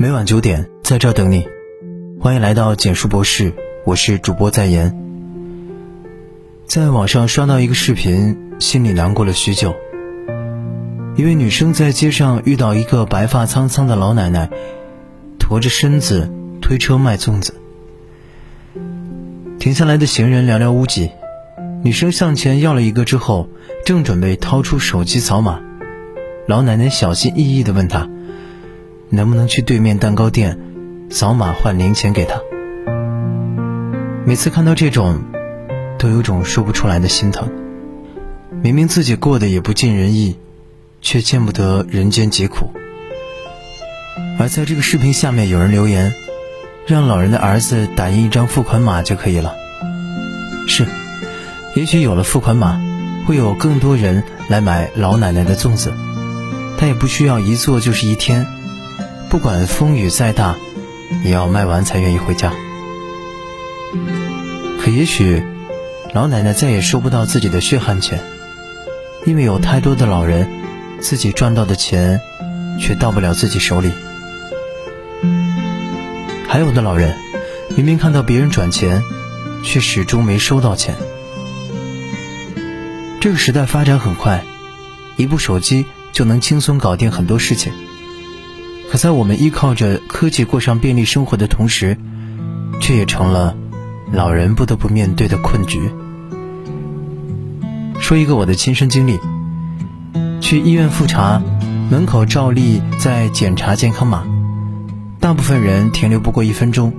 每晚九点，在这等你。欢迎来到简述博士，我是主播在言。在网上刷到一个视频，心里难过了许久。一位女生在街上遇到一个白发苍苍的老奶奶，驼着身子推车卖粽子。停下来的行人寥寥无几，女生向前要了一个之后，正准备掏出手机扫码，老奶奶小心翼翼地问她。能不能去对面蛋糕店扫码换零钱给他？每次看到这种，都有种说不出来的心疼。明明自己过得也不尽人意，却见不得人间疾苦。而在这个视频下面有人留言，让老人的儿子打印一张付款码就可以了。是，也许有了付款码，会有更多人来买老奶奶的粽子，他也不需要一做就是一天。不管风雨再大，也要卖完才愿意回家。可也许，老奶奶再也收不到自己的血汗钱，因为有太多的老人，自己赚到的钱，却到不了自己手里。还有的老人，明明看到别人转钱，却始终没收到钱。这个时代发展很快，一部手机就能轻松搞定很多事情。可在我们依靠着科技过上便利生活的同时，却也成了老人不得不面对的困局。说一个我的亲身经历：去医院复查，门口照例在检查健康码，大部分人停留不过一分钟，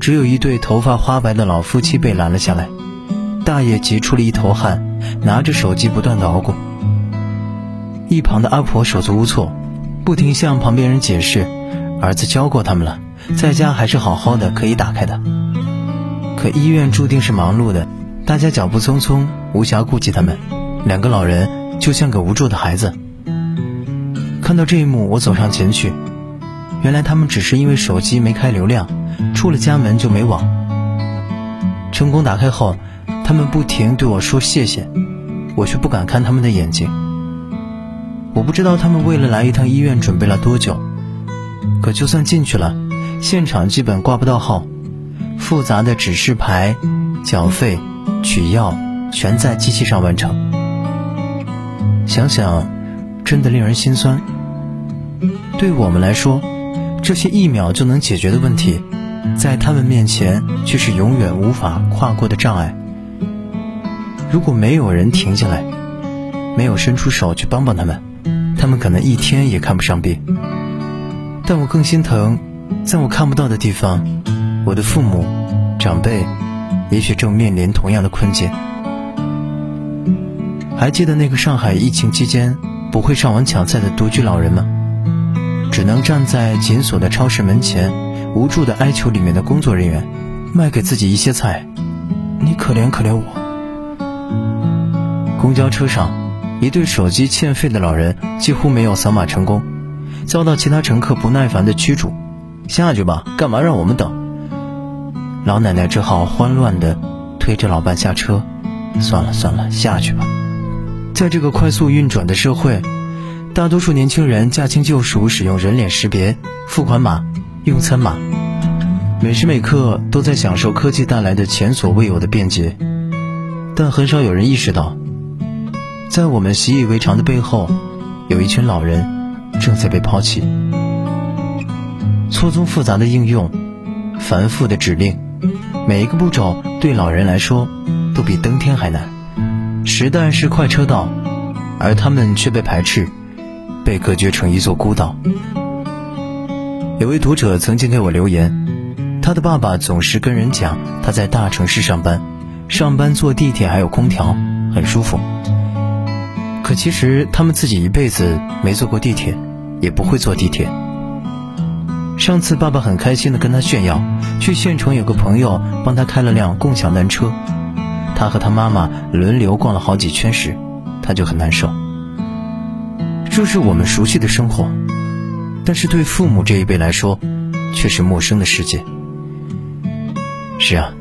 只有一对头发花白的老夫妻被拦了下来。大爷急出了一头汗，拿着手机不断的熬过，一旁的阿婆手足无措。不停向旁边人解释，儿子教过他们了，在家还是好好的，可以打开的。可医院注定是忙碌的，大家脚步匆匆，无暇顾及他们。两个老人就像个无助的孩子。看到这一幕，我走上前去，原来他们只是因为手机没开流量，出了家门就没网。成功打开后，他们不停对我说谢谢，我却不敢看他们的眼睛。我不知道他们为了来一趟医院准备了多久，可就算进去了，现场基本挂不到号，复杂的指示牌、缴费、取药全在机器上完成。想想，真的令人心酸。对我们来说，这些一秒就能解决的问题，在他们面前却是永远无法跨过的障碍。如果没有人停下来，没有伸出手去帮帮他们。他们可能一天也看不上病，但我更心疼，在我看不到的地方，我的父母、长辈，也许正面临同样的困境。还记得那个上海疫情期间不会上网抢菜的独居老人吗？只能站在紧锁的超市门前，无助的哀求里面的工作人员，卖给自己一些菜。你可怜可怜我。公交车上。一对手机欠费的老人几乎没有扫码成功，遭到其他乘客不耐烦的驱逐。下去吧，干嘛让我们等？老奶奶只好慌乱地推着老伴下车。算了算了，下去吧。在这个快速运转的社会，大多数年轻人驾轻就熟使用人脸识别、付款码、用餐码，每时每刻都在享受科技带来的前所未有的便捷，但很少有人意识到。在我们习以为常的背后，有一群老人正在被抛弃。错综复杂的应用，繁复的指令，每一个步骤对老人来说都比登天还难。时代是快车道，而他们却被排斥，被隔绝成一座孤岛。有位读者曾经给我留言，他的爸爸总是跟人讲他在大城市上班，上班坐地铁还有空调，很舒服。可其实他们自己一辈子没坐过地铁，也不会坐地铁。上次爸爸很开心的跟他炫耀，去县城有个朋友帮他开了辆共享单车，他和他妈妈轮流逛了好几圈时，他就很难受。这是我们熟悉的生活，但是对父母这一辈来说，却是陌生的世界。是啊，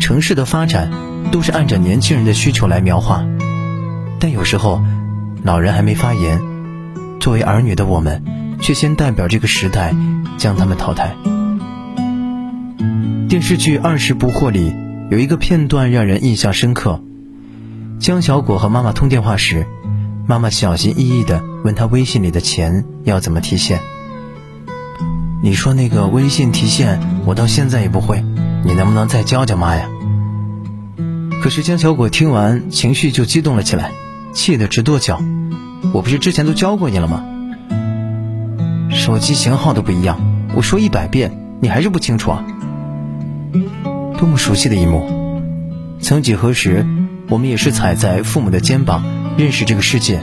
城市的发展都是按照年轻人的需求来描画。但有时候，老人还没发言，作为儿女的我们，却先代表这个时代将他们淘汰。电视剧《二十不惑》里有一个片段让人印象深刻：江小果和妈妈通电话时，妈妈小心翼翼地问他微信里的钱要怎么提现。你说那个微信提现，我到现在也不会，你能不能再教教妈呀？可是江小果听完，情绪就激动了起来，气得直跺脚。我不是之前都教过你了吗？手机型号都不一样，我说一百遍，你还是不清楚啊？多么熟悉的一幕！曾几何时，我们也是踩在父母的肩膀认识这个世界，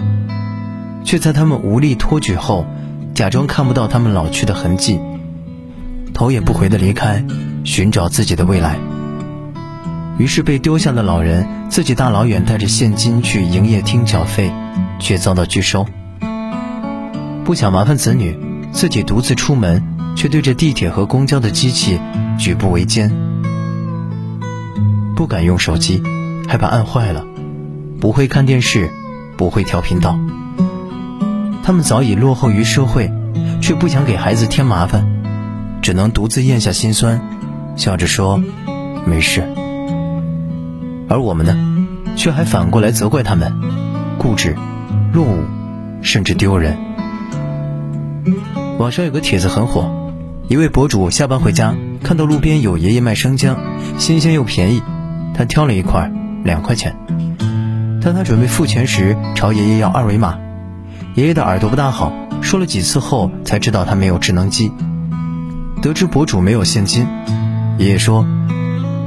却在他们无力托举后，假装看不到他们老去的痕迹，头也不回的离开，寻找自己的未来。于是被丢下的老人自己大老远带着现金去营业厅缴费，却遭到拒收。不想麻烦子女，自己独自出门，却对着地铁和公交的机器举步维艰。不敢用手机，害怕按坏了；不会看电视，不会调频道。他们早已落后于社会，却不想给孩子添麻烦，只能独自咽下心酸，笑着说：“没事。”而我们呢，却还反过来责怪他们固执、落伍，甚至丢人。网上有个帖子很火，一位博主下班回家，看到路边有爷爷卖生姜，新鲜又便宜。他挑了一块，两块钱。当他准备付钱时，朝爷爷要二维码。爷爷的耳朵不大好，说了几次后才知道他没有智能机。得知博主没有现金，爷爷说：“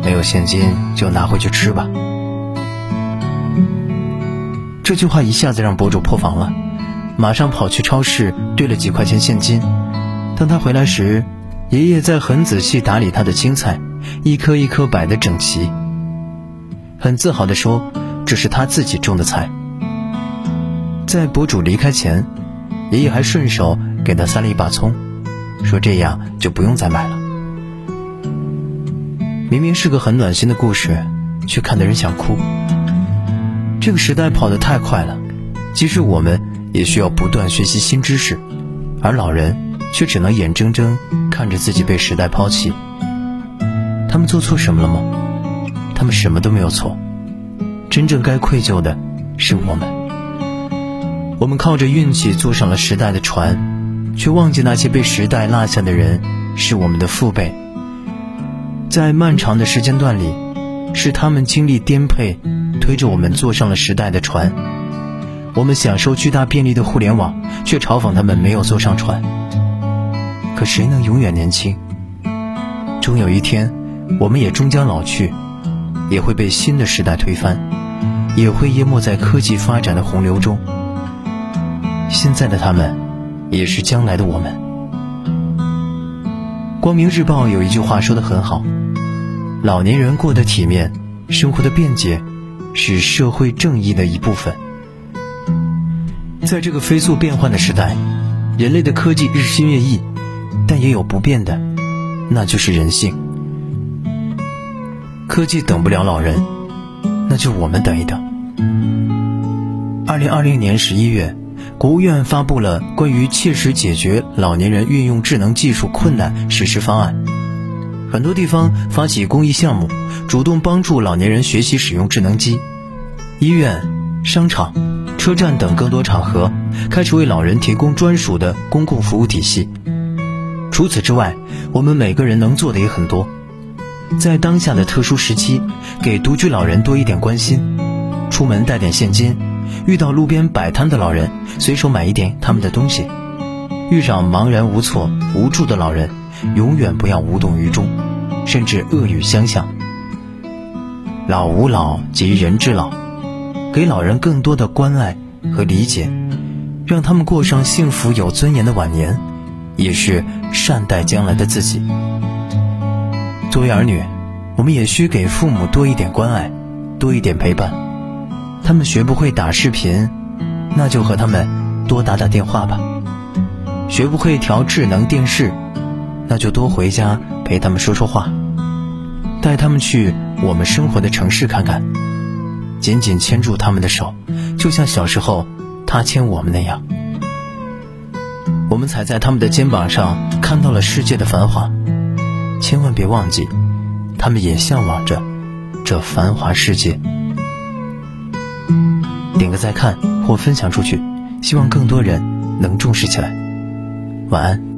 没有现金就拿回去吃吧。”这句话一下子让博主破防了，马上跑去超市兑了几块钱现金。当他回来时，爷爷在很仔细打理他的青菜，一颗一颗摆得整齐。很自豪地说：“这是他自己种的菜。”在博主离开前，爷爷还顺手给他塞了一把葱，说：“这样就不用再买了。”明明是个很暖心的故事，却看得人想哭。这个时代跑得太快了，即使我们也需要不断学习新知识，而老人却只能眼睁睁看着自己被时代抛弃。他们做错什么了吗？他们什么都没有错，真正该愧疚的是我们。我们靠着运气坐上了时代的船，却忘记那些被时代落下的人是我们的父辈。在漫长的时间段里，是他们经历颠沛，推着我们坐上了时代的船。我们享受巨大便利的互联网，却嘲讽他们没有坐上船。可谁能永远年轻？终有一天，我们也终将老去。也会被新的时代推翻，也会淹没在科技发展的洪流中。现在的他们，也是将来的我们。光明日报有一句话说的很好：“老年人过得体面，生活的便捷，是社会正义的一部分。”在这个飞速变换的时代，人类的科技日新月异，但也有不变的，那就是人性。科技等不了老人，那就我们等一等。二零二零年十一月，国务院发布了关于切实解决老年人运用智能技术困难实施方案。很多地方发起公益项目，主动帮助老年人学习使用智能机。医院、商场、车站等更多场合开始为老人提供专属的公共服务体系。除此之外，我们每个人能做的也很多。在当下的特殊时期，给独居老人多一点关心，出门带点现金，遇到路边摆摊的老人，随手买一点他们的东西。遇上茫然无措、无助的老人，永远不要无动于衷，甚至恶语相向。老吾老及人之老，给老人更多的关爱和理解，让他们过上幸福有尊严的晚年，也是善待将来的自己。作为儿女，我们也需给父母多一点关爱，多一点陪伴。他们学不会打视频，那就和他们多打打电话吧；学不会调智能电视，那就多回家陪他们说说话，带他们去我们生活的城市看看，紧紧牵住他们的手，就像小时候他牵我们那样。我们踩在他们的肩膀上，看到了世界的繁华。千万别忘记，他们也向往着这繁华世界。点个再看或分享出去，希望更多人能重视起来。晚安。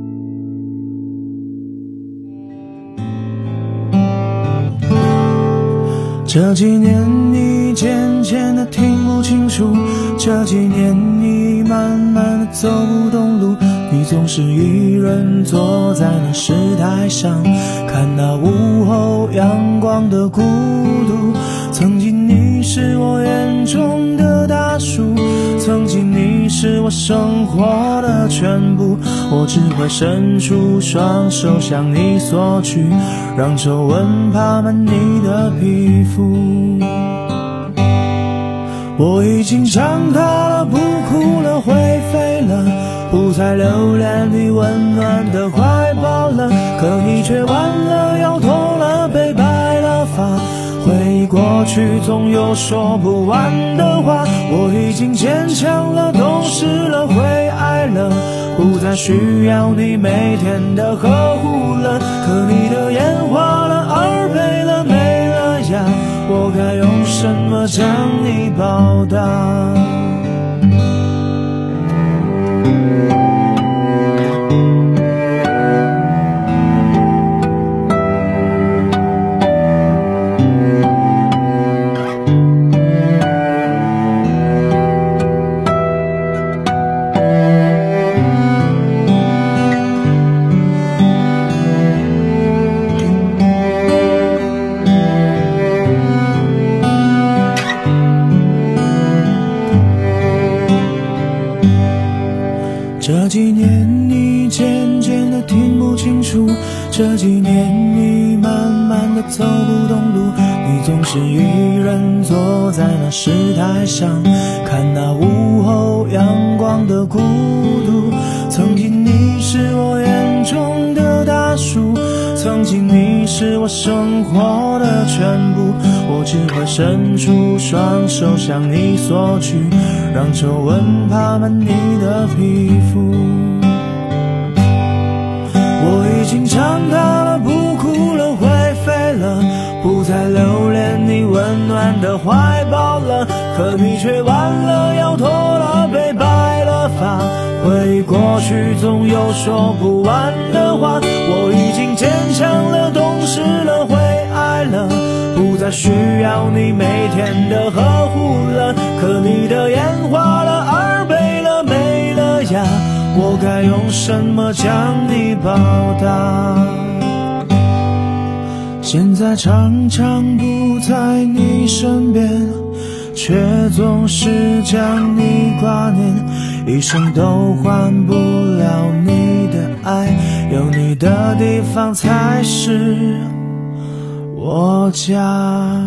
这几年你渐渐的听不清楚，这几年你慢慢的走不动路。你总是一人坐在那石台上，看那午后阳光的孤独。曾经你是我眼中的大树，曾经你是我生活的全部。我只会伸出双手向你索取，让皱纹爬满你的皮肤。我已经长大了，不哭了，会飞了。不再留恋你温暖的怀抱了，可你却忘了过去，总有说不完的话。我已经坚强了，懂事了，会爱了，不再需要你每天的呵护了。可你的烟花了，耳背了，没了呀，我该用什么将你报答？这几年你慢慢的走不动路，你总是一人坐在那石台上，看那午后阳光的孤独。曾经你是我眼中的大树，曾经你是我生活的全部，我只会伸出双手向你索取。让皱纹爬满你的皮肤。不再留恋你温暖的怀抱了。可你却弯了腰，脱了背，白了发。回忆过去，总有说不完的话。我已经坚强了，懂事了，会爱了，不再需要你每天的呵护了。可你的眼花了，耳背了，没了呀，我该用什么将你报答？现在常常不在你身边，却总是将你挂念，一生都换不了你的爱，有你的地方才是我家。